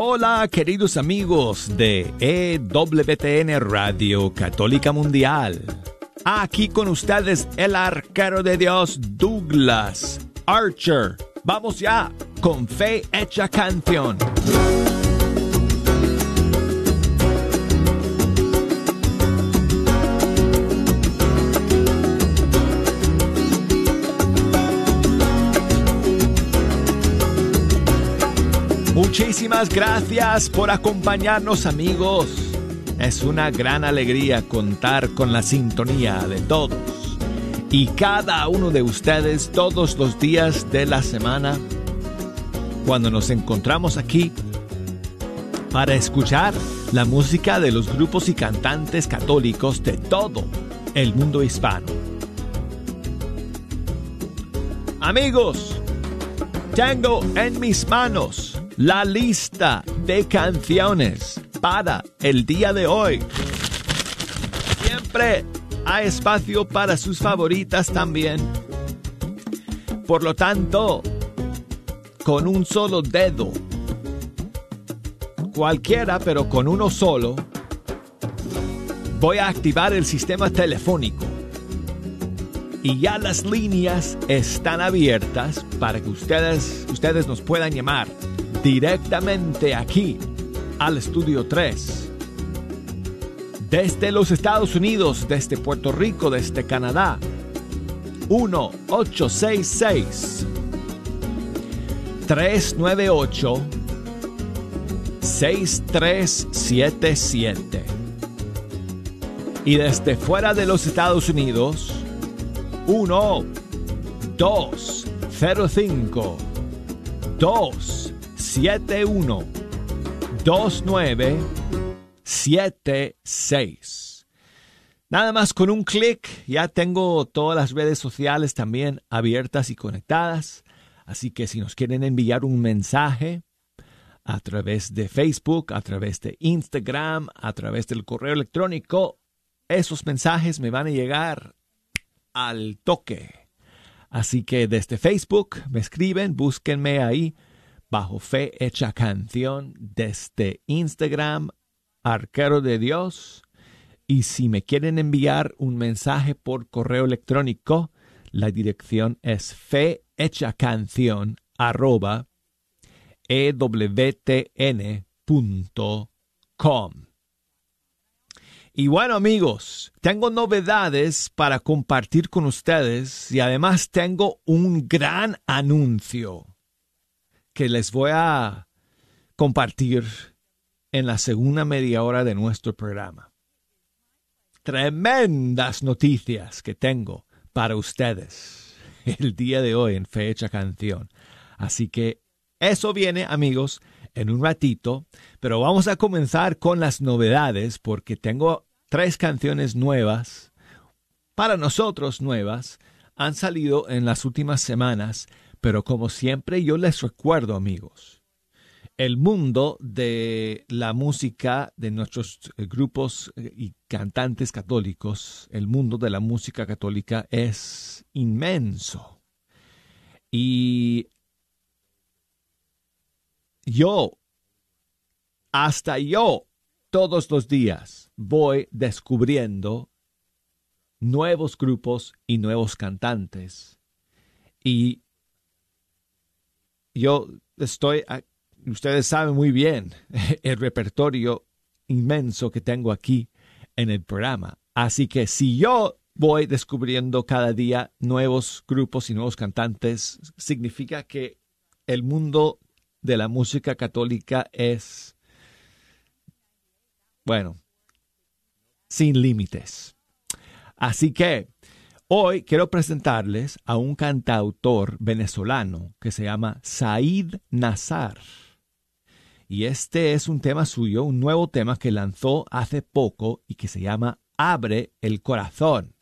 Hola queridos amigos de EWTN Radio Católica Mundial. Aquí con ustedes el arquero de Dios Douglas Archer. Vamos ya con fe hecha canción. Muchísimas gracias por acompañarnos amigos. Es una gran alegría contar con la sintonía de todos y cada uno de ustedes todos los días de la semana cuando nos encontramos aquí para escuchar la música de los grupos y cantantes católicos de todo el mundo hispano. Amigos, tengo en mis manos la lista de canciones para el día de hoy. Siempre hay espacio para sus favoritas también. Por lo tanto, con un solo dedo, cualquiera pero con uno solo, voy a activar el sistema telefónico. Y ya las líneas están abiertas para que ustedes, ustedes nos puedan llamar directamente aquí al estudio 3. Desde los Estados Unidos, desde Puerto Rico, desde Canadá. 1866 398 6377. Y desde fuera de los Estados Unidos, 1 205 2 71 2976. Nada más con un clic ya tengo todas las redes sociales también abiertas y conectadas. Así que si nos quieren enviar un mensaje a través de Facebook, a través de Instagram, a través del correo electrónico, esos mensajes me van a llegar al toque. Así que desde Facebook me escriben, búsquenme ahí bajo fe hecha canción desde Instagram, arquero de Dios. Y si me quieren enviar un mensaje por correo electrónico, la dirección es fe hecha canción arroba ewtn.com. Y bueno amigos, tengo novedades para compartir con ustedes y además tengo un gran anuncio que les voy a compartir en la segunda media hora de nuestro programa. Tremendas noticias que tengo para ustedes el día de hoy en Fecha Canción. Así que eso viene, amigos, en un ratito, pero vamos a comenzar con las novedades porque tengo tres canciones nuevas, para nosotros nuevas, han salido en las últimas semanas pero como siempre yo les recuerdo, amigos, el mundo de la música de nuestros eh, grupos eh, y cantantes católicos, el mundo de la música católica es inmenso. Y yo, hasta yo, todos los días voy descubriendo nuevos grupos y nuevos cantantes. Y yo estoy, ustedes saben muy bien el repertorio inmenso que tengo aquí en el programa. Así que si yo voy descubriendo cada día nuevos grupos y nuevos cantantes, significa que el mundo de la música católica es, bueno, sin límites. Así que Hoy quiero presentarles a un cantautor venezolano que se llama Said Nazar. Y este es un tema suyo, un nuevo tema que lanzó hace poco y que se llama Abre el corazón.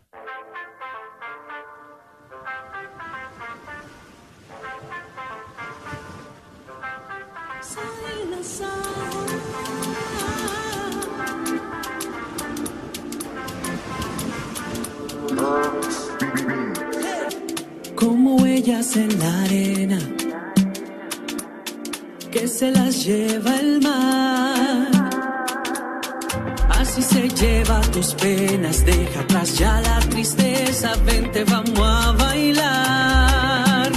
en la arena que se las lleva el mar. Así se lleva tus penas, deja atrás ya la tristeza, vente vamos a bailar.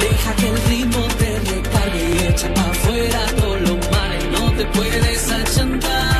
Deja que el ritmo te recargue y echa para afuera todo lo malo, no te puedes achantar.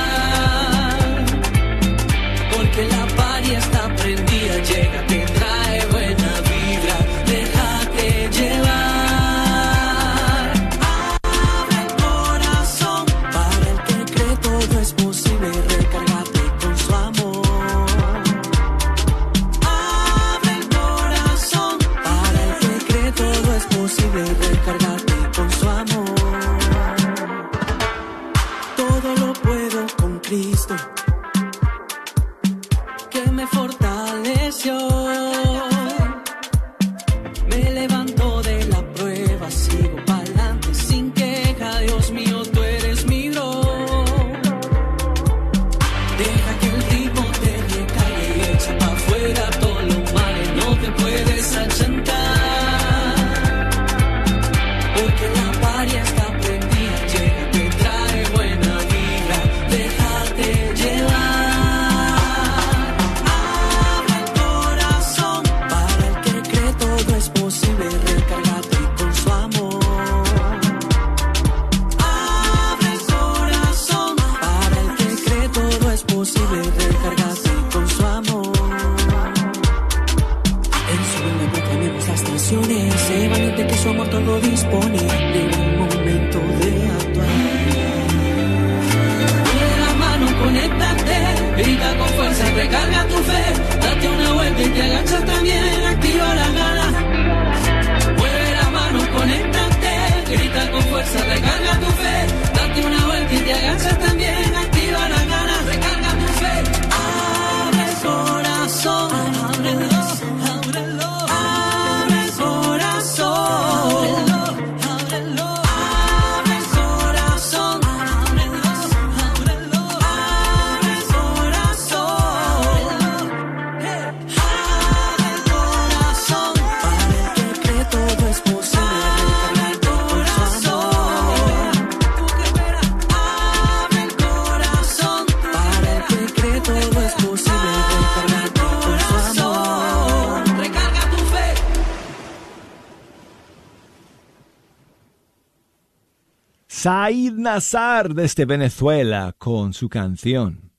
Said Nazar desde Venezuela con su canción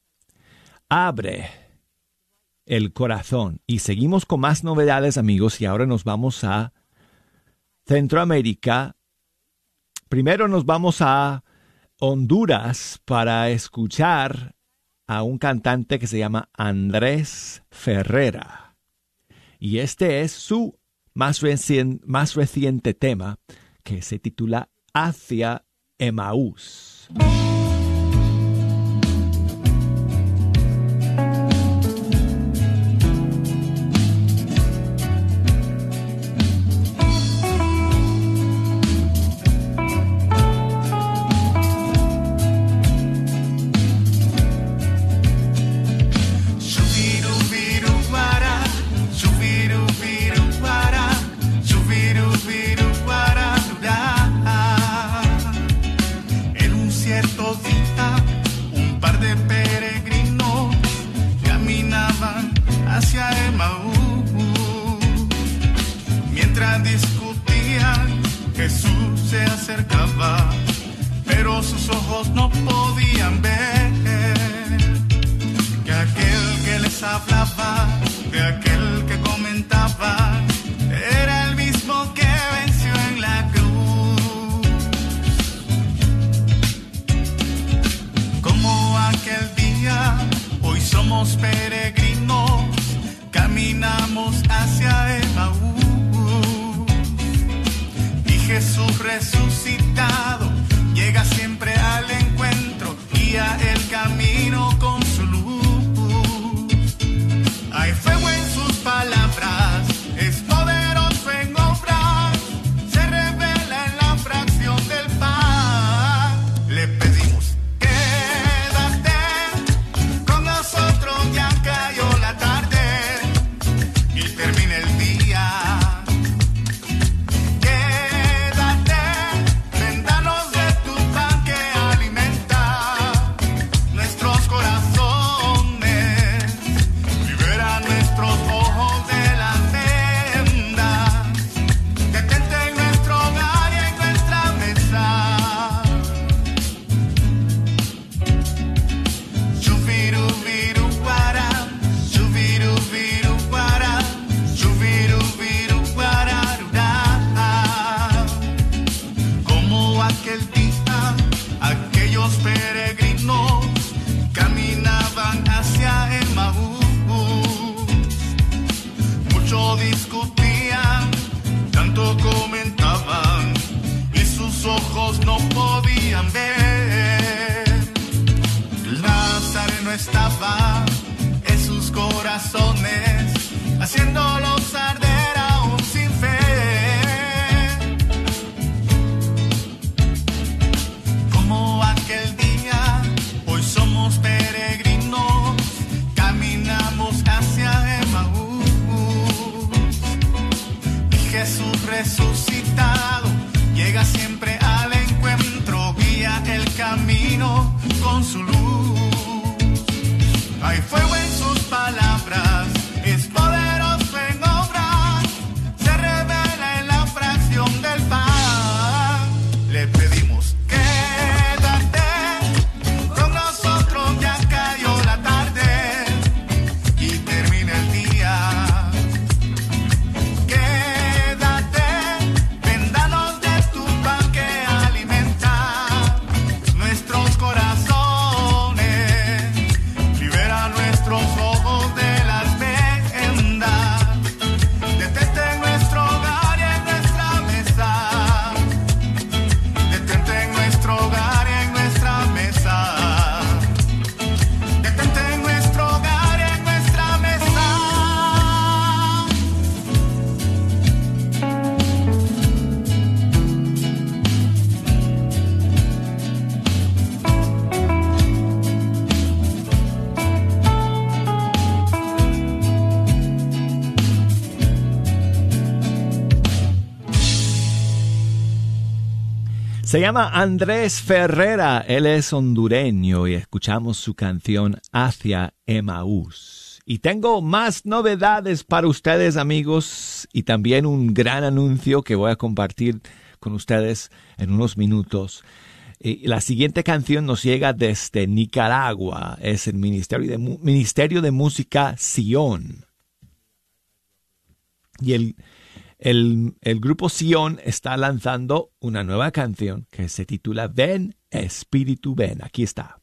Abre el corazón. Y seguimos con más novedades amigos y ahora nos vamos a Centroamérica. Primero nos vamos a Honduras para escuchar a un cantante que se llama Andrés Ferrera. Y este es su más, más reciente tema que se titula Hacia Emaús. se acercaba, pero sus ojos no podían ver que aquel que les hablaba, de aquel que Jesús. Llama Andrés Ferrera, él es hondureño y escuchamos su canción Hacia Emaús. Y tengo más novedades para ustedes amigos y también un gran anuncio que voy a compartir con ustedes en unos minutos. La siguiente canción nos llega desde Nicaragua, es el Ministerio de, Ministerio de Música Sion. Y el, el, grupo Sion está lanzando una nueva canción que se titula Ven, Espíritu, ven. Aquí está.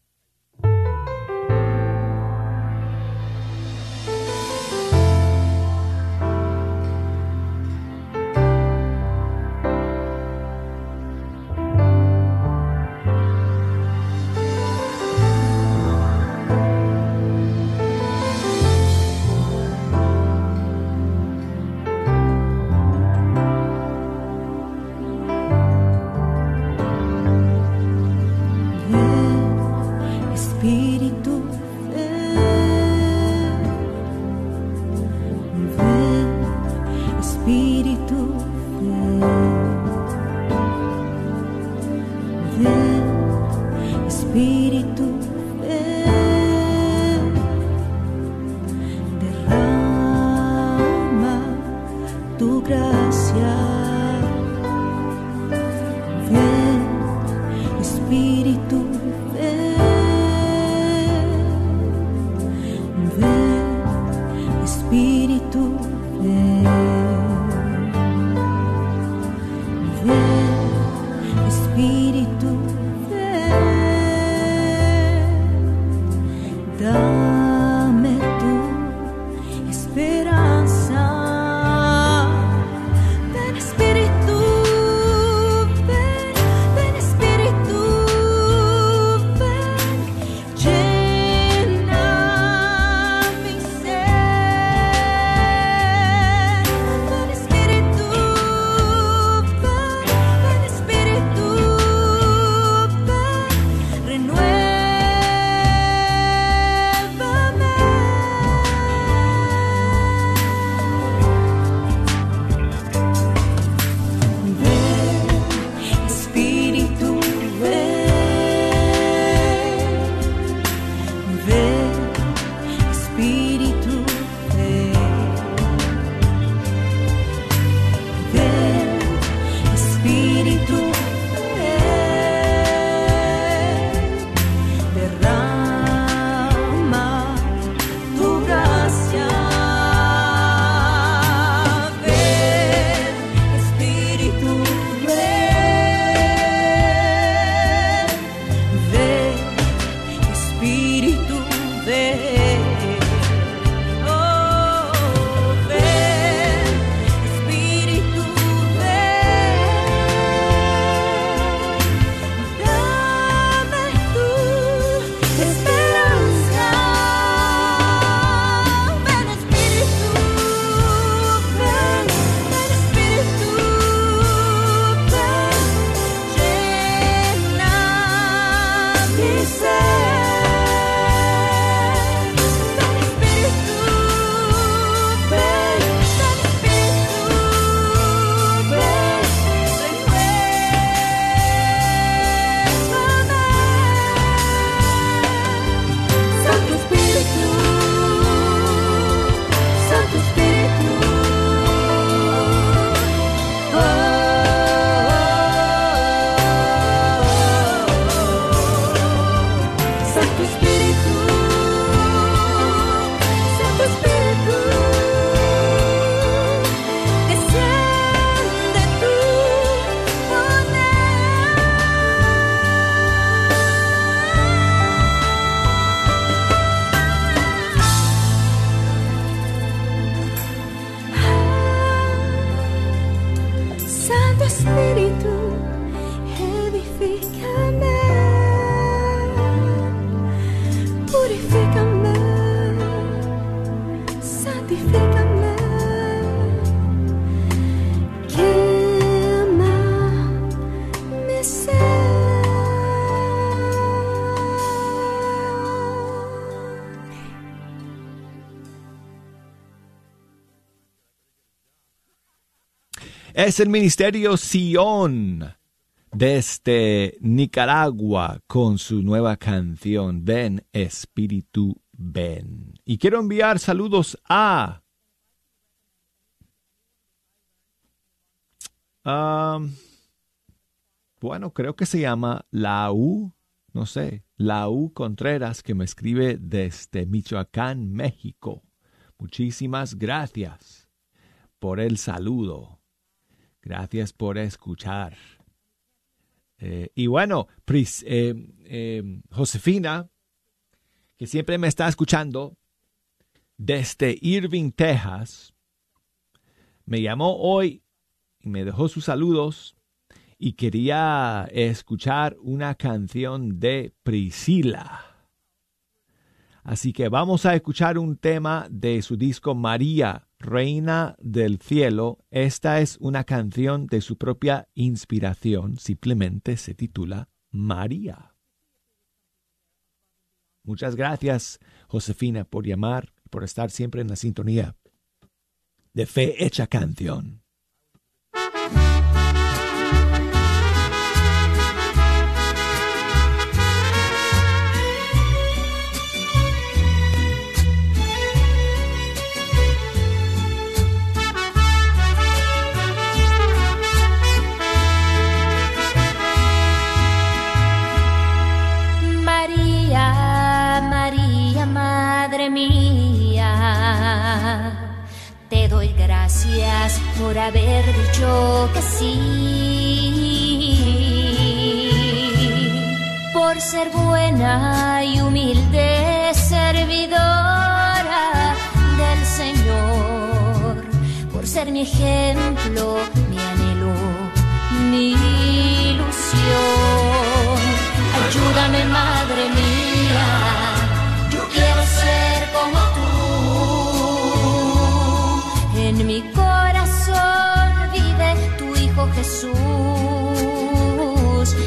Es el Ministerio Sion desde Nicaragua con su nueva canción Ven Espíritu Ven. Y quiero enviar saludos a... Bueno, creo que se llama La U, no sé, La U Contreras que me escribe desde Michoacán, México. Muchísimas gracias por el saludo. Gracias por escuchar. Eh, y bueno, Pris- eh, eh, Josefina, que siempre me está escuchando desde Irving, Texas, me llamó hoy y me dejó sus saludos y quería escuchar una canción de Priscila. Así que vamos a escuchar un tema de su disco María, Reina del Cielo. Esta es una canción de su propia inspiración, simplemente se titula María. Muchas gracias, Josefina, por llamar, por estar siempre en la sintonía de Fe Hecha Canción. Gracias por haber dicho que sí, por ser buena y humilde servidora del Señor, por ser mi ejemplo, mi anhelo, mi ilusión. Ayúdame, madre mía, Jesús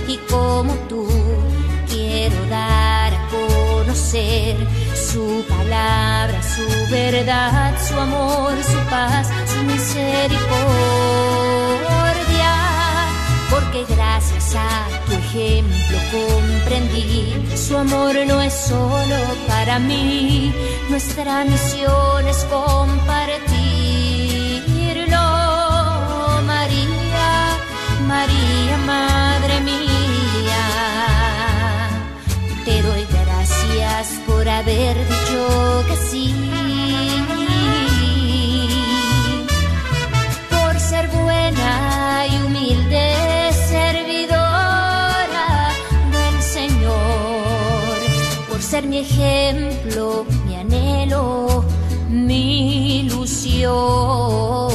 y como tú quiero dar a conocer su palabra, su verdad, su amor, su paz, su misericordia porque gracias a tu ejemplo comprendí, su amor no es solo para mí, nuestra misión es compartirlo. Haber dicho que sí por ser buena y humilde servidora del Señor, por ser mi ejemplo, mi anhelo, mi ilusión.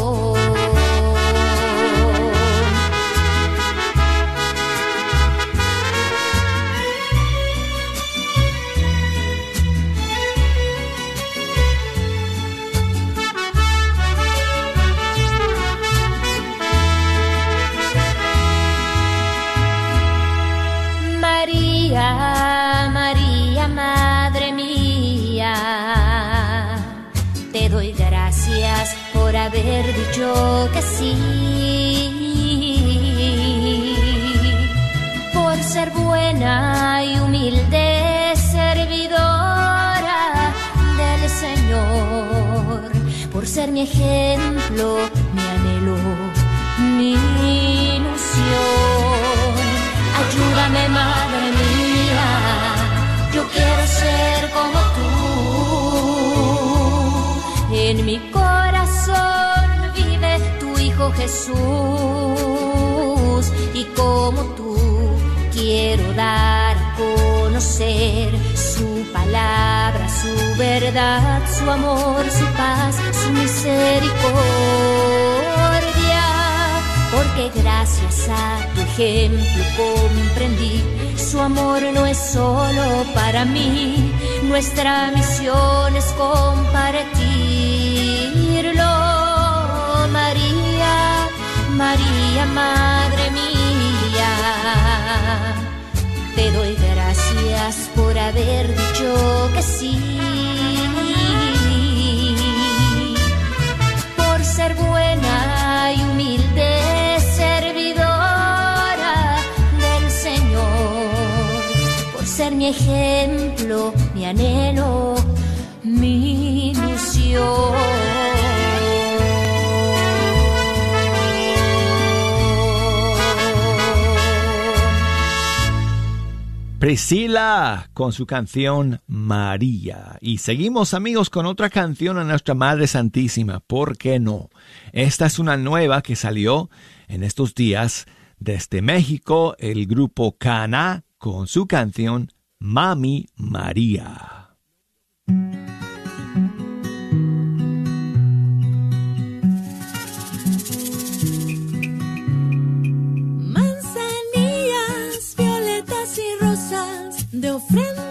Dicho que dar a conocer su palabra, su verdad, su amor, su paz, su misericordia. Porque gracias a tu ejemplo comprendí, su amor no es solo para mí, nuestra misión es compartirlo. María, María, Madre mía. Te doy gracias por haber dicho que sí. Por ser buena y humilde servidora del Señor. Por ser mi ejemplo, mi anhelo, mi Priscila con su canción María. Y seguimos amigos con otra canción a nuestra Madre Santísima. ¿Por qué no? Esta es una nueva que salió en estos días desde México, el grupo Cana con su canción Mami María. ofrenda.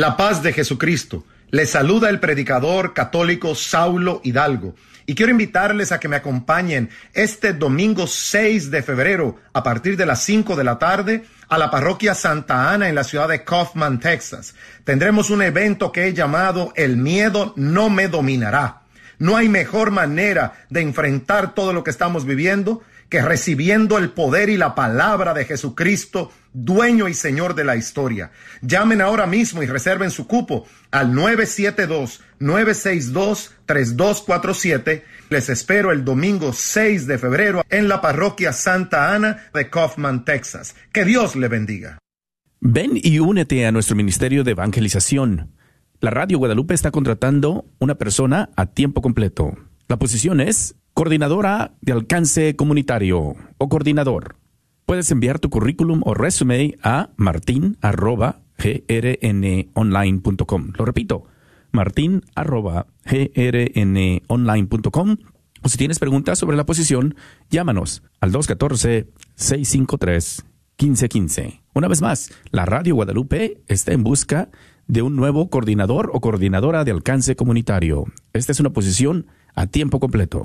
La paz de Jesucristo Les saluda el predicador católico Saulo Hidalgo y quiero invitarles a que me acompañen este domingo 6 de febrero a partir de las 5 de la tarde a la parroquia Santa Ana en la ciudad de Kaufman, Texas. Tendremos un evento que he llamado El miedo no me dominará. No hay mejor manera de enfrentar todo lo que estamos viviendo que recibiendo el poder y la palabra de Jesucristo, dueño y señor de la historia. Llamen ahora mismo y reserven su cupo al 972-962-3247. Les espero el domingo 6 de febrero en la parroquia Santa Ana de Kaufman, Texas. Que Dios le bendiga. Ven y únete a nuestro ministerio de evangelización. La Radio Guadalupe está contratando una persona a tiempo completo. La posición es coordinadora de alcance comunitario o coordinador. Puedes enviar tu currículum o resume a martin.grnonline.com. Lo repito, martin.grnonline.com. O si tienes preguntas sobre la posición, llámanos al 214-653-1515. Una vez más, la Radio Guadalupe está en busca de un nuevo coordinador o coordinadora de alcance comunitario. Esta es una posición a tiempo completo.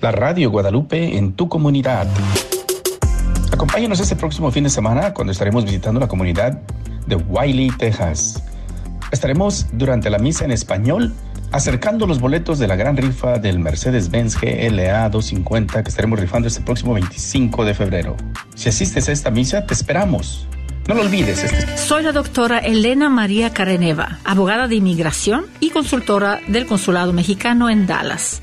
La Radio Guadalupe en tu comunidad. Acompáñanos este próximo fin de semana cuando estaremos visitando la comunidad de Wiley, Texas. Estaremos durante la misa en español acercando los boletos de la gran rifa del Mercedes-Benz GLA 250 que estaremos rifando este próximo 25 de febrero. Si asistes a esta misa, te esperamos. No lo olvides. Este... Soy la doctora Elena María Careneva, abogada de inmigración y consultora del Consulado Mexicano en Dallas.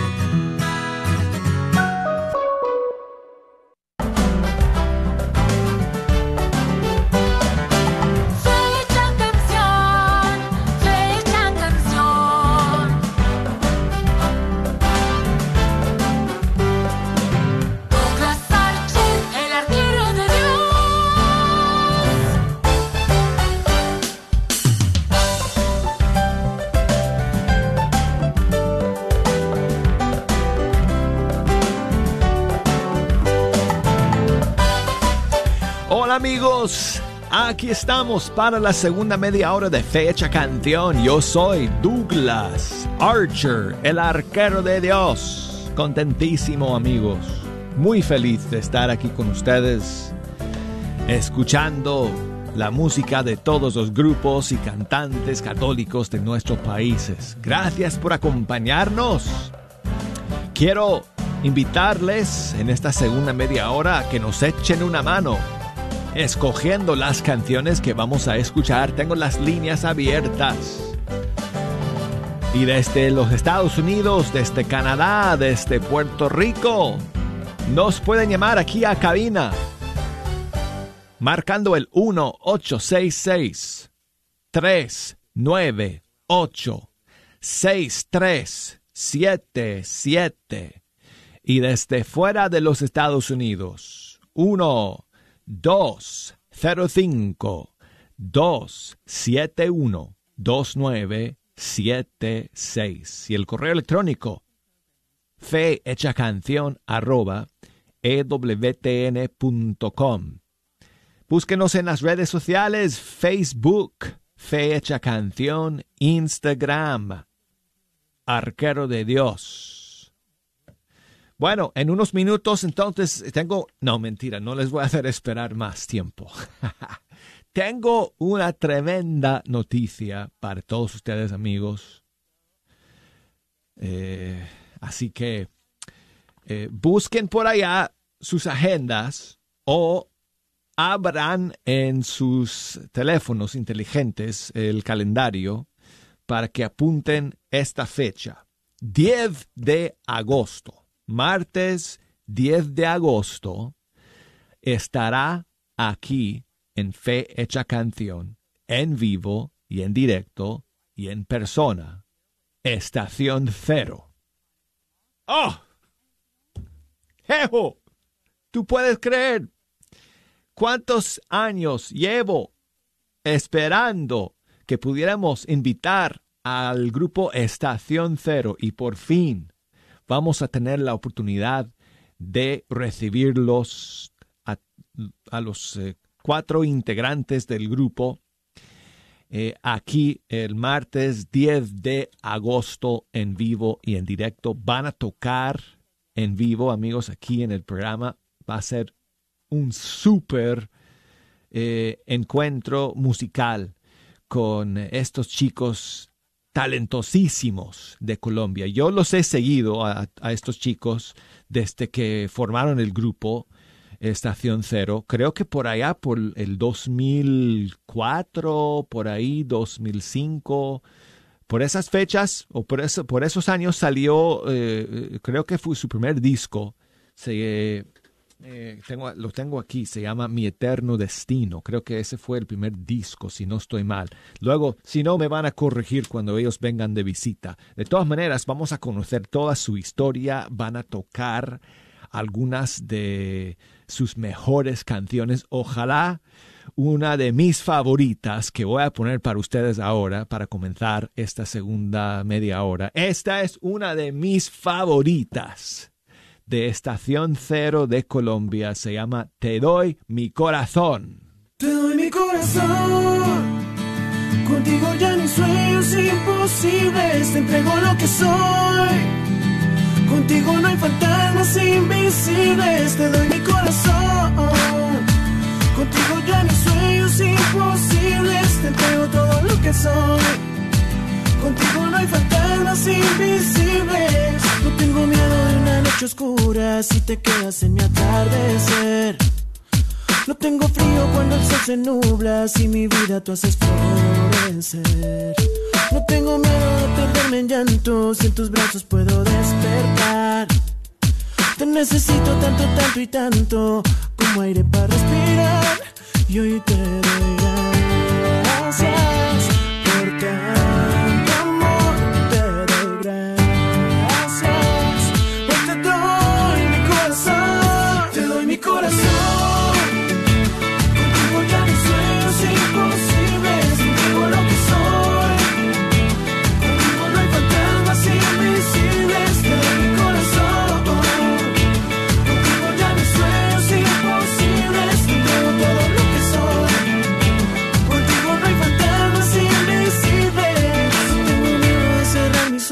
Aquí estamos para la segunda media hora de Fecha Canción. Yo soy Douglas Archer, el arquero de Dios. Contentísimo amigos, muy feliz de estar aquí con ustedes, escuchando la música de todos los grupos y cantantes católicos de nuestros países. Gracias por acompañarnos. Quiero invitarles en esta segunda media hora a que nos echen una mano escogiendo las canciones que vamos a escuchar. Tengo las líneas abiertas. Y desde los Estados Unidos, desde Canadá, desde Puerto Rico, nos pueden llamar aquí a cabina. Marcando el 1866 398 6377 y desde fuera de los Estados Unidos 1 205 271 2976 y el correo electrónico fe hecha canción arroba ewtn.com. Búsquenos en las redes sociales, Facebook, Fe Hecha Canción, Instagram, Arquero de Dios. Bueno, en unos minutos entonces tengo... No, mentira, no les voy a hacer esperar más tiempo. tengo una tremenda noticia para todos ustedes amigos. Eh, así que eh, busquen por allá sus agendas o abran en sus teléfonos inteligentes el calendario para que apunten esta fecha. 10 de agosto, martes 10 de agosto, estará aquí en Fe Hecha Canción, en vivo y en directo y en persona. Estación Cero. ¡Oh! ¡Jejo! ¿Tú puedes creer cuántos años llevo esperando que pudiéramos invitar al grupo Estación Cero y por fin vamos a tener la oportunidad de recibirlos a, los eh, cuatro integrantes del grupo eh, aquí el martes 10 de agosto en vivo y en directo. Van a tocar en vivo, amigos, aquí en el programa. Va a ser un súper eh, encuentro musical con estos chicos talentosísimos de Colombia. Yo los he seguido a, estos chicos desde que formaron el grupo Estación Cero. Creo que por allá, por el 2004, por ahí 2005, por esas fechas o por, eso, por esos años salió, eh, creo que fue su primer disco. Se, eh, tengo, lo tengo aquí, se llama Mi Eterno Destino. Creo que ese fue el primer disco, si no estoy mal. Luego, si no, me van a corregir cuando ellos vengan de visita. De todas maneras, vamos a conocer toda su historia, van a tocar algunas de sus mejores canciones. Ojalá una de mis favoritas que voy a poner para ustedes ahora para comenzar esta segunda media hora. Esta es una de mis favoritas de Estación Cero de Colombia. Se llama Te doy mi corazón. Te doy mi corazón. Contigo ya ni sueños imposibles. Te entrego lo que soy. Contigo no hay fantasmas invisibles. Te doy mi corazón. Contigo ya ni sueños imposibles. Te entrego todo lo que soy. Contigo no hay fantasmas invisibles. No tengo miedo de una noche oscura si te quedas en mi atardecer. No tengo frío cuando el sol se nubla si mi vida tú haces florecer. No tengo miedo de perderme en llanto si en tus brazos puedo despertar. Te necesito tanto, tanto y tanto como aire para respirar. Y hoy te doy gracias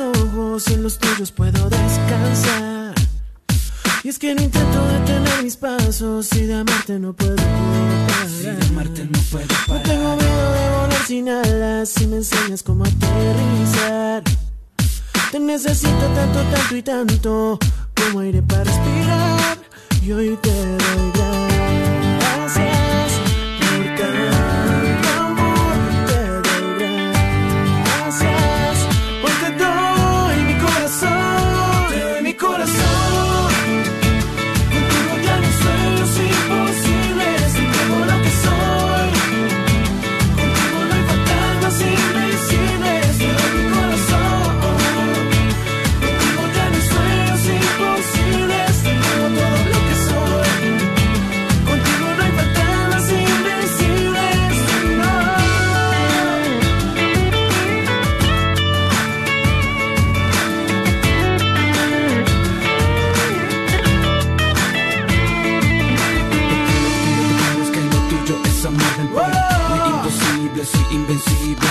ojos y en los tuyos puedo descansar. Y es que no intento detener mis pasos y de amarte no puedo parar. Si de amarte no puedo No parar. tengo miedo de volar sin alas si me enseñas cómo aterrizar. Te necesito tanto, tanto y tanto como aire para respirar. Y hoy te doy gracias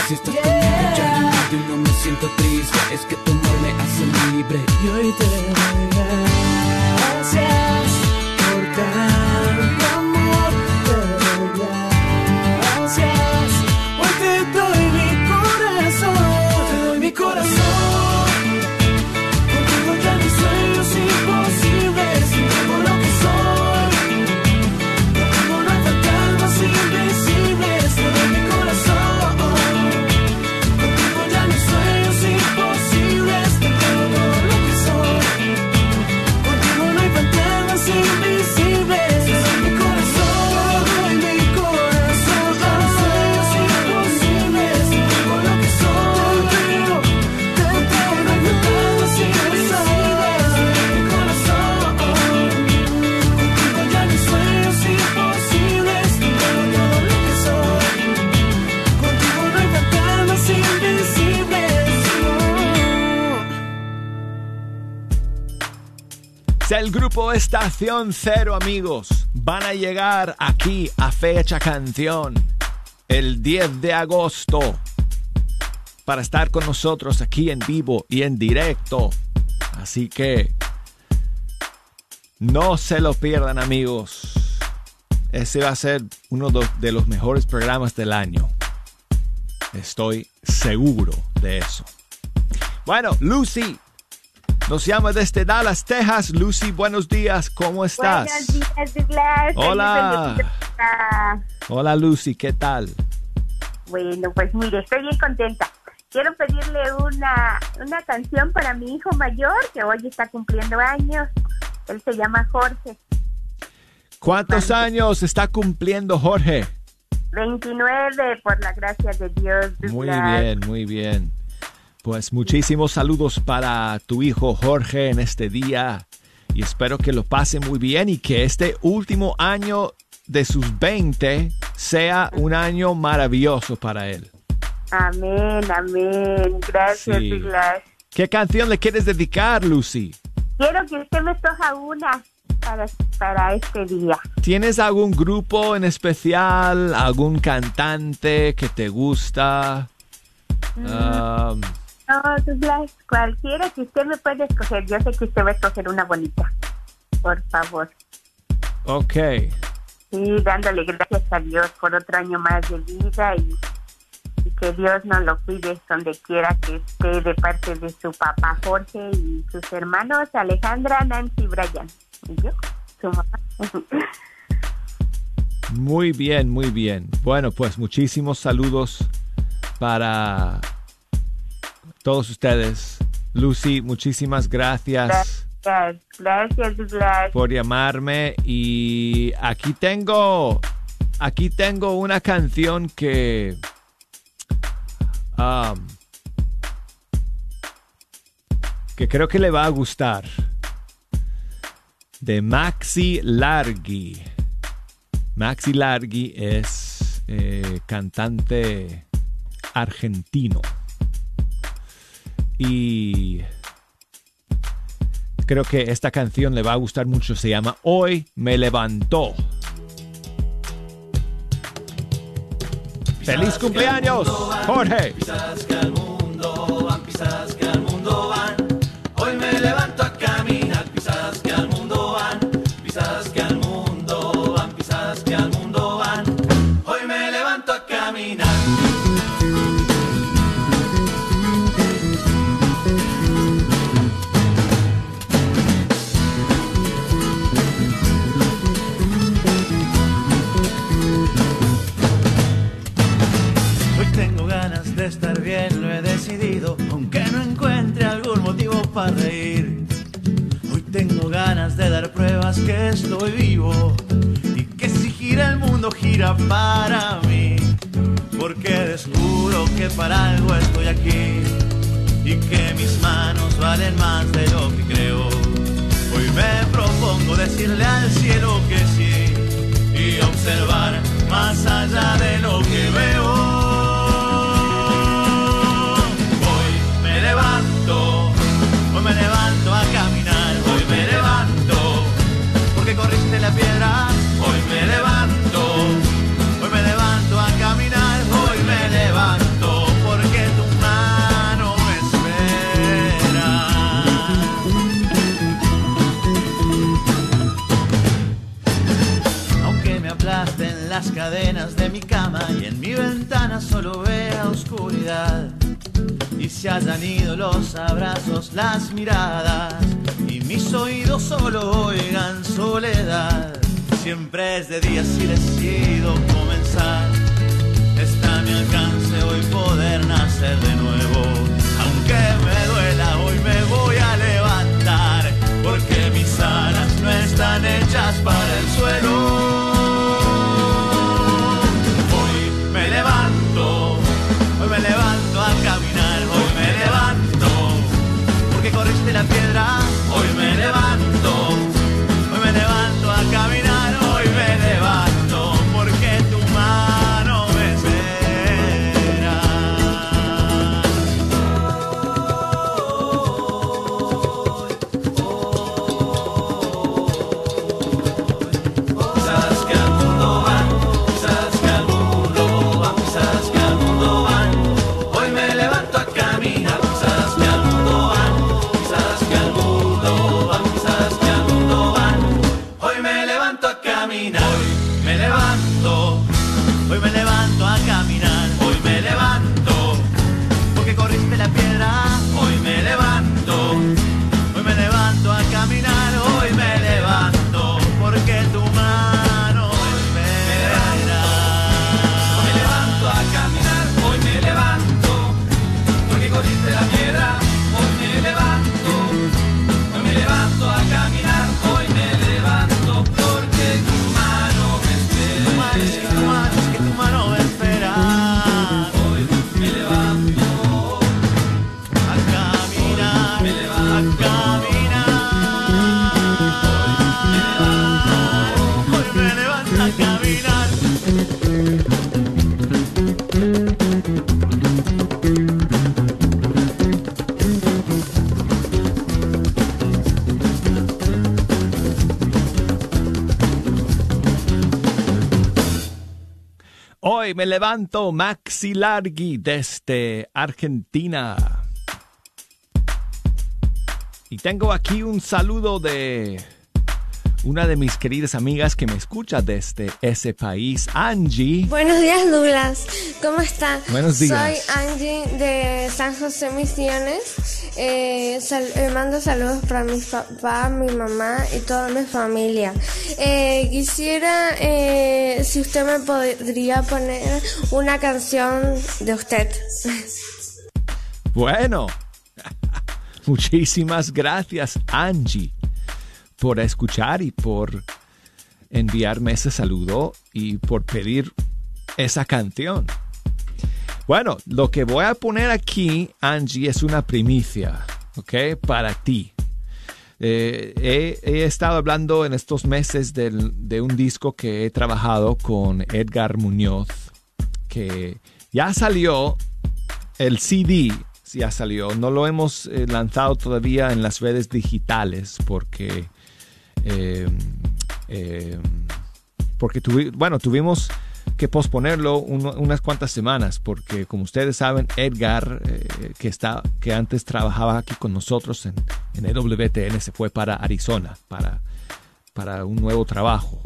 Si estás conmigo ya no no me siento triste. Es que tu amor me hace libre. Y hoy te doy gracias por tanto grupo Estación Cero, amigos, van a llegar aquí a Fecha Canción el 10 de agosto para estar con nosotros aquí en vivo y en directo. Así que no se lo pierdan, amigos. Ese va a ser uno de los mejores programas del año. Estoy seguro de eso. Bueno, Lucy, nos llama desde Dallas, Texas. Lucy, buenos días, ¿cómo estás? Buenos días, Douglas. Hola. Hola, Lucy, ¿qué tal? Bueno, pues mire, estoy bien contenta. Quiero pedirle una, una canción para mi hijo mayor, que hoy está cumpliendo años. Él se llama Jorge. ¿Cuántos años está cumpliendo Jorge? 29, por la gracia de Dios. Muy bien, muy bien. Pues muchísimos saludos para tu hijo Jorge en este día y espero que lo pase muy bien y que este último año de sus 20 sea un año maravilloso para él. Amén, amén. Gracias, Sí. Douglas. ¿Qué canción le quieres dedicar, Lucy? Quiero que usted me escoja una para, para este día. ¿Tienes algún grupo en especial, algún cantante que te gusta? Um, No, Douglas, cualquiera que usted me pueda escoger. Yo sé que usted va a escoger una bonita. Por favor. ok. Sí, dándole gracias a Dios por otro año más de vida y, y que Dios nos lo cuide donde quiera que esté de parte de su papá Jorge y sus hermanos Alejandra, Nancy y Brian. Y yo, su mamá. Muy bien, muy bien. Bueno, pues muchísimos saludos para todos ustedes. Lucy, muchísimas gracias Gracias, gracias, Douglas. por llamarme y aquí tengo aquí tengo una canción que um, que creo que le va a gustar de Maxi Largi. Maxi Largi es eh, cantante argentino y creo que esta canción le va a gustar mucho. Se llama Hoy me levantó. ¡Feliz cumpleaños, Jorge! Reír. Hoy tengo ganas de dar pruebas que estoy vivo y que si gira el mundo gira para mí. Porque descubro que para algo estoy aquí y que mis manos valen más de lo que creo. Hoy me propongo decirle al cielo que sí y observar más allá de lo que veo. La piedra, hoy me levanto, hoy me levanto a caminar, hoy me levanto, porque tu mano me espera. Aunque me aplasten las cadenas de mi cama y en mi ventana solo vea oscuridad. Y se hayan ido los abrazos, las miradas mis oídos solo oigan soledad. Siempre es de día si decido comenzar. Está a mi alcance hoy poder nacer de nuevo. Aunque me duela, hoy me voy a levantar. Porque mis alas no están hechas para el suelo. Hoy me levanto, hoy me levanto a caminar, hoy me levanto, porque corriste la piedra, me levanto Maxi Largi desde Argentina. Y tengo aquí un saludo de una de mis queridas amigas que me escucha desde ese país, Angie. Buenos días, Douglas. ¿Cómo está? Buenos días. Soy Angie de San José Misiones. Eh, sal- eh, mando saludos para mi papá, mi mamá y toda mi familia. Eh, quisiera, eh, si usted me podría poner una canción de usted. Bueno, muchísimas gracias Angie por escuchar y por enviarme ese saludo y por pedir esa canción. Bueno, lo que voy a poner aquí, Angie, es una primicia, ¿ok? Para ti. Eh, he, he estado hablando en estos meses del- de un disco que he trabajado con Edgar Muñoz, que ya salió el CD ya salió. No lo hemos eh, lanzado todavía en las redes digitales porque, eh, eh, porque bueno, tuvimos que posponerlo unas cuantas semanas porque, como ustedes saben, Edgar, eh, que, está, que antes trabajaba aquí con nosotros en, en EWTN, se fue para Arizona para, para un nuevo trabajo.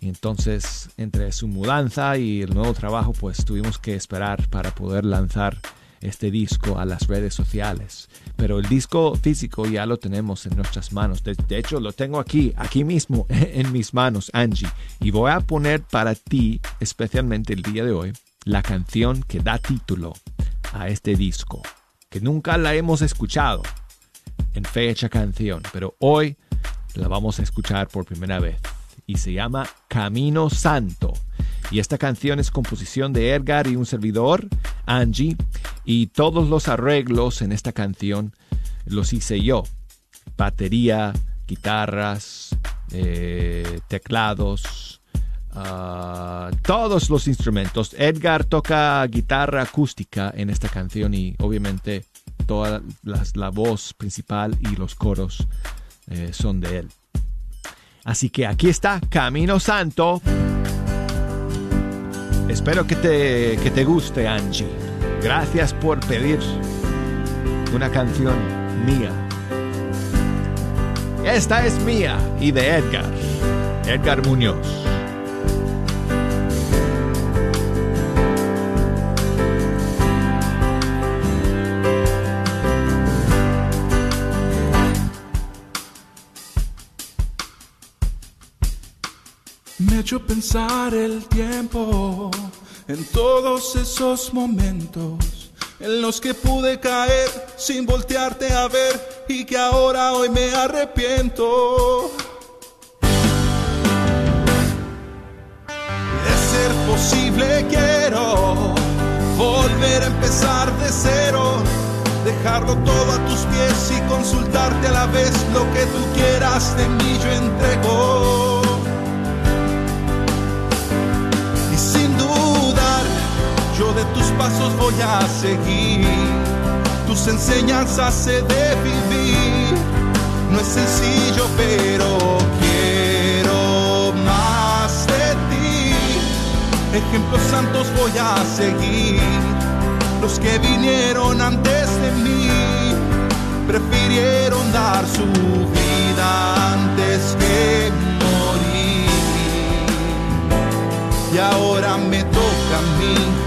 Entonces, entre su mudanza y el nuevo trabajo, pues tuvimos que esperar para poder lanzar este disco a las redes sociales. Pero el disco físico ya lo tenemos en nuestras manos. De, hecho, lo tengo aquí, aquí mismo, en mis manos, Angie. Y voy a poner para ti, especialmente el día de hoy, la canción que da título a este disco, que nunca la hemos escuchado en fecha canción, pero hoy la vamos a escuchar por primera vez y se llama Camino Santo. Y esta canción es composición de Edgar y un servidor, Angie, y todos los arreglos en esta canción los hice yo. Batería, guitarras, eh, teclados, ah, todos los instrumentos. Edgar toca guitarra acústica en esta canción y obviamente toda la voz principal y los coros eh, son de él. Así que aquí está Camino Santo. Espero que te, que te guste, Angie. Gracias por pedir una canción mía. Esta es mía y de Edgar. Edgar Muñoz. Pensar el tiempo en todos esos momentos en los que pude caer sin voltearte a ver y que ahora hoy me arrepiento. De ser posible quiero volver a empezar de cero, dejarlo todo a tus pies y consultarte a la vez lo que tú quieras de mí yo entrego. Yo de tus pasos voy a seguir. Tus enseñanzas he de vivir. No es sencillo, pero quiero más de ti. Ejemplos santos voy a seguir. Los que vinieron antes de mí prefirieron dar su vida antes que morir. y ahora me toca a mí.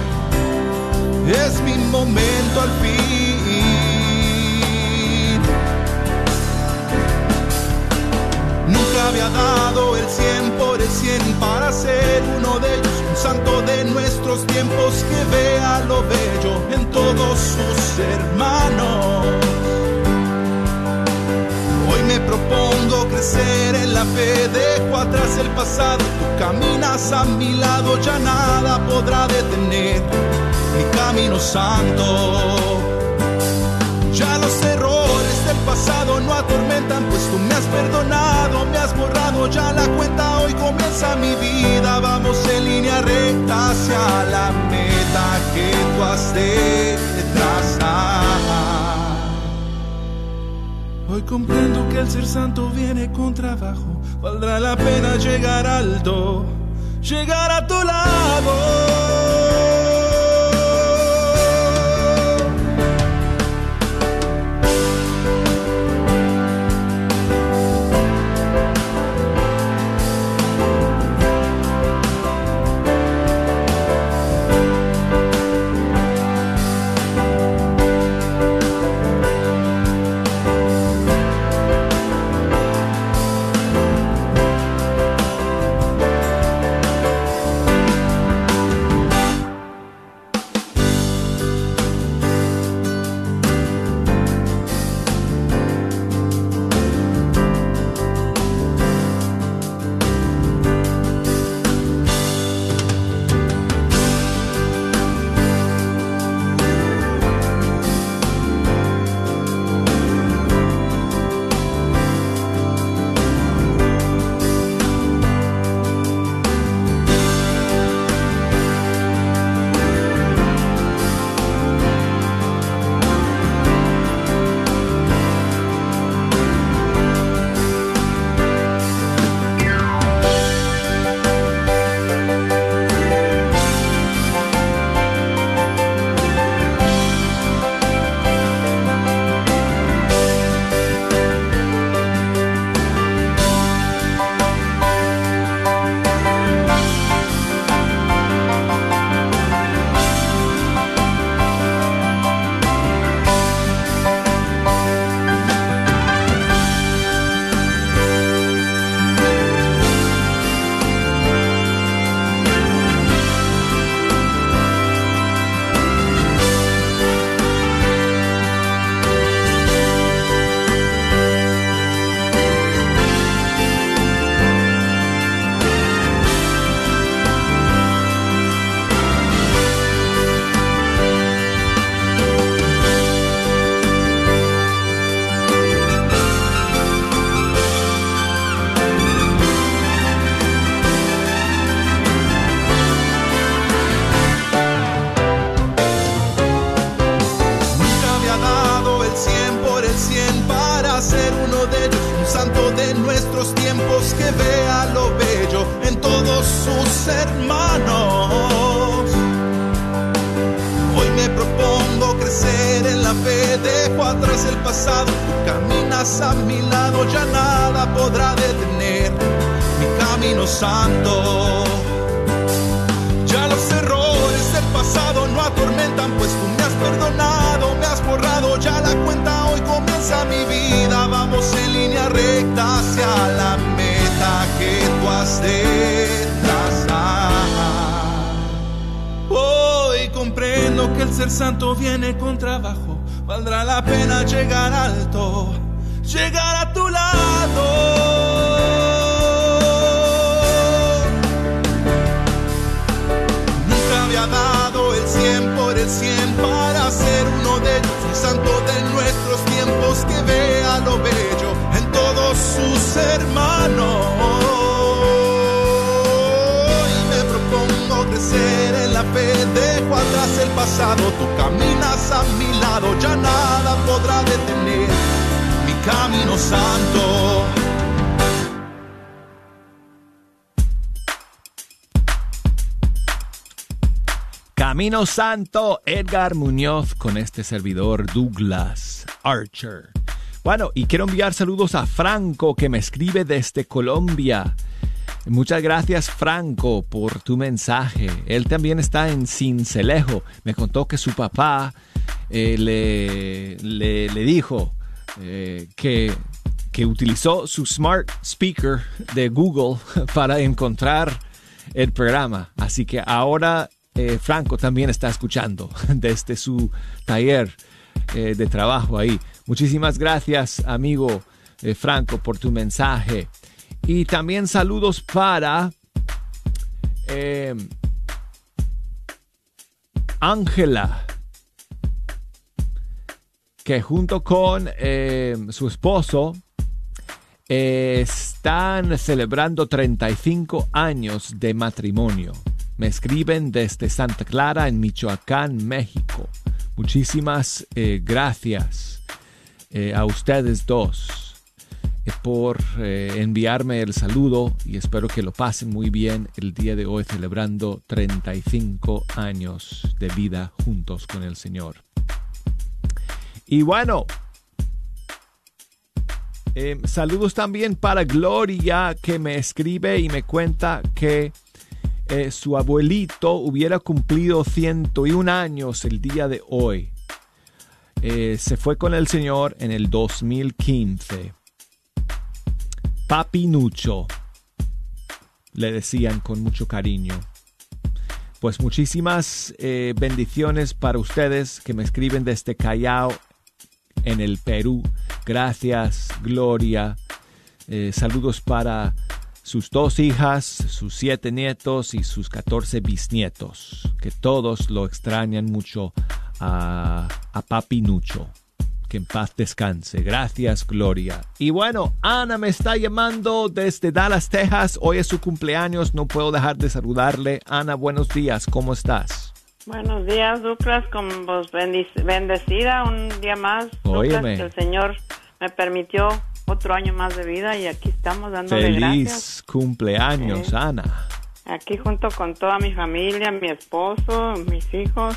Es mi momento al fin. Nunca había dado el cien por el cien para ser uno de ellos, un santo de nuestros tiempos que vea lo bello en todos sus hermanos. Hoy me propongo crecer en la fe, dejo atrás el pasado, tú caminas a mi lado, ya nada podrá detener santo. Ya los errores del pasado no atormentan, pues tú me has perdonado, me has borrado ya la cuenta, hoy comienza mi vida, vamos en línea recta hacia la meta que tú has de trazar. Hoy comprendo que el ser santo viene con trabajo, valdrá la pena llegar alto, llegar a tu lado. Había dado el 100 por el 100 para ser uno de ellos, un santo de nuestros tiempos que vea lo bello en todos sus hermanos. Y me propongo crecer en la fe, dejo atrás el pasado, tú caminas a mi lado, ya nada podrá detener mi camino santo. Camino Santo, Edgar Muñoz con este servidor Douglas Archer. Bueno, y quiero enviar saludos a Franco que me escribe desde Colombia. Muchas gracias Franco por tu mensaje. Él también está en Cincelejo. Me contó que su papá eh, le, le, dijo eh, que, que utilizó su smart speaker de Google para encontrar el programa. Así que ahora eh, Franco también está escuchando desde su taller eh, de trabajo ahí. Muchísimas gracias, amigo eh, Franco, por tu mensaje. Y también saludos para Ángela, que junto con su esposo están celebrando 35 años de matrimonio. Me escriben desde Santa Clara, en Michoacán, México. Muchísimas eh, gracias eh, a ustedes dos eh, por enviarme el saludo y espero que lo pasen muy bien el día de hoy celebrando 35 años de vida juntos con el Señor. Y bueno, saludos también para Gloria que me escribe y me cuenta que eh, su abuelito hubiera cumplido 101 años el día de hoy. Eh, se fue con el Señor en el 2015. Papinucho, le decían con mucho cariño. Pues muchísimas eh, bendiciones para ustedes que me escriben desde Callao, en el Perú. Gracias, Gloria. saludos para sus dos hijas, sus siete nietos y sus catorce bisnietos, que todos lo extrañan mucho a, a Papi Nucho. Que en paz descanse. Gracias, Gloria. Y bueno, Ana me está llamando desde Dallas, Texas. Hoy es su cumpleaños. No puedo dejar de saludarle. Ana, buenos días. ¿Cómo estás? Buenos días, Douglas. Con vos bendecida un día más. Que el Señor me permitió otro año más de vida y aquí estamos dándole Feliz gracias. cumpleaños, Ana. Aquí junto con toda mi familia, mi esposo, mis hijos,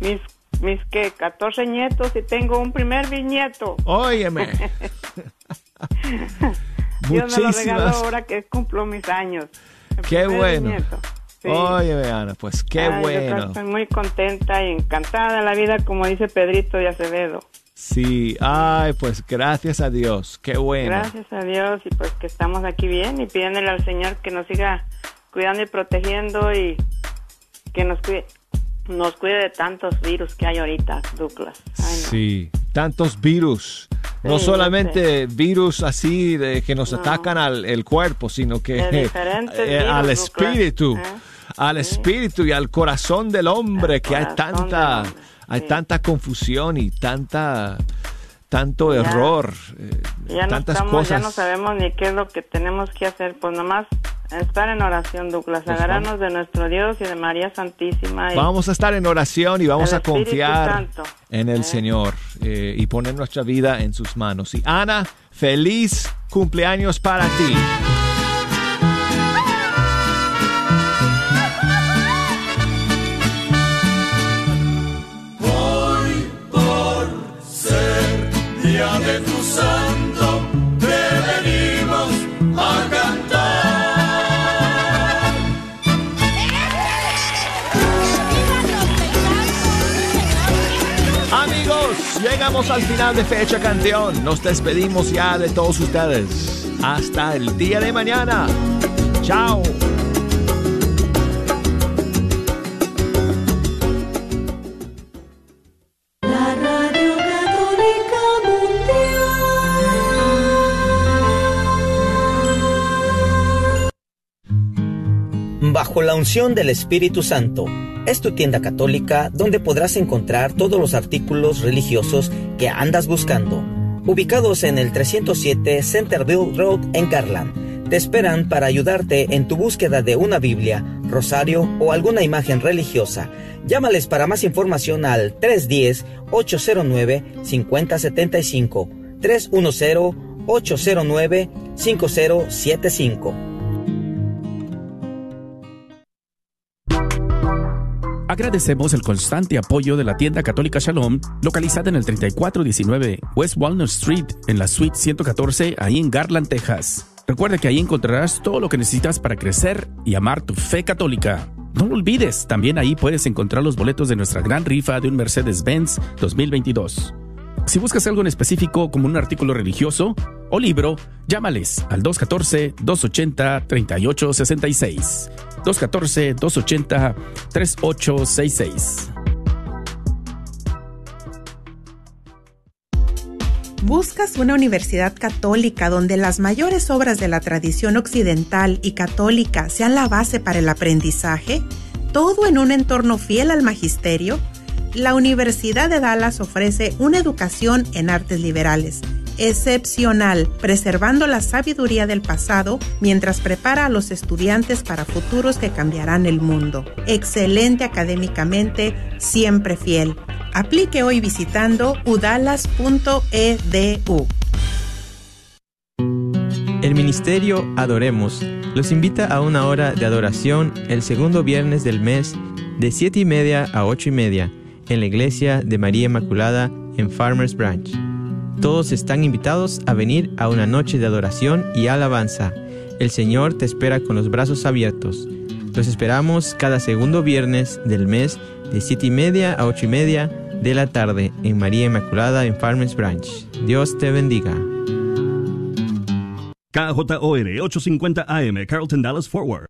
mis mis que 14 nietos y tengo un primer bisnieto. Óyeme. Dios me lo regaló ahora que cumplo mis años. Qué bueno. Sí. Óyeme, Ana, pues qué bueno. estoy muy contenta y encantada de la vida, como dice Pedrito de Acevedo. Sí, ay, pues gracias a Dios, qué bueno. Gracias a Dios y pues que estamos aquí bien y pidiéndole al Señor que nos siga cuidando y protegiendo y que nos cuide, nos cuide de tantos virus que hay ahorita, Douglas. Sí, tantos virus. no solamente virus así de que nos atacan al el cuerpo, sino que eh, al espíritu, ¿eh? al espíritu y al corazón del hombre, que hay tanta hay tanta confusión y tanta tanto error, eh, ya tantas no cosas. Ya no sabemos ni qué es lo que tenemos que hacer, pues nomás estar en oración, Douglas, pues agarrarnos de nuestro Dios y de María Santísima. vamos a estar en oración y vamos a confiar en el ¿eh? Señor eh, y poner nuestra vida en sus manos. Y Ana, feliz cumpleaños para ti. Llegamos al final de Fecha Canción. Nos despedimos ya de todos ustedes. Hasta el día de mañana. Chao. Bajo la unción del Espíritu Santo es tu tienda católica donde podrás encontrar todos los artículos religiosos que andas buscando. Ubicados en el 307 Centerville Road en Garland, te esperan para ayudarte en tu búsqueda de una Biblia, rosario o alguna imagen religiosa. Llámales para más información al 310-809-5075, 310-809-5075. Agradecemos el constante apoyo de la tienda católica Shalom, localizada en el 3419 West Walnut Street, en la suite 114, ahí en Garland, Texas. Recuerda que ahí encontrarás todo lo que necesitas para crecer y amar tu fe católica. No lo olvides, también ahí puedes encontrar los boletos de nuestra gran rifa de un Mercedes-Benz 2022. Si buscas algo en específico como un artículo religioso o libro, llámales al 214-280-3866. 214-280-3866. ¿Buscas una universidad católica donde las mayores obras de la tradición occidental y católica sean la base para el aprendizaje? ¿Todo en un entorno fiel al magisterio? La Universidad de Dallas ofrece una educación en artes liberales excepcional, preservando la sabiduría del pasado mientras prepara a los estudiantes para futuros que cambiarán el mundo. Excelente académicamente, siempre fiel. Aplique hoy visitando udalas.edu. El Ministerio Adoremos los invita a una hora de adoración el segundo viernes del mes de 7 y media a 8 y media en la iglesia de María Inmaculada en Farmers Branch. Todos están invitados a venir a una noche de adoración y alabanza. El Señor te espera con los brazos abiertos. Los esperamos cada segundo viernes del mes de 7 y media a 8 y media de la tarde en María Inmaculada en Farmers Branch. Dios te bendiga. KJOR 850 AM, Carlton Dallas Forward.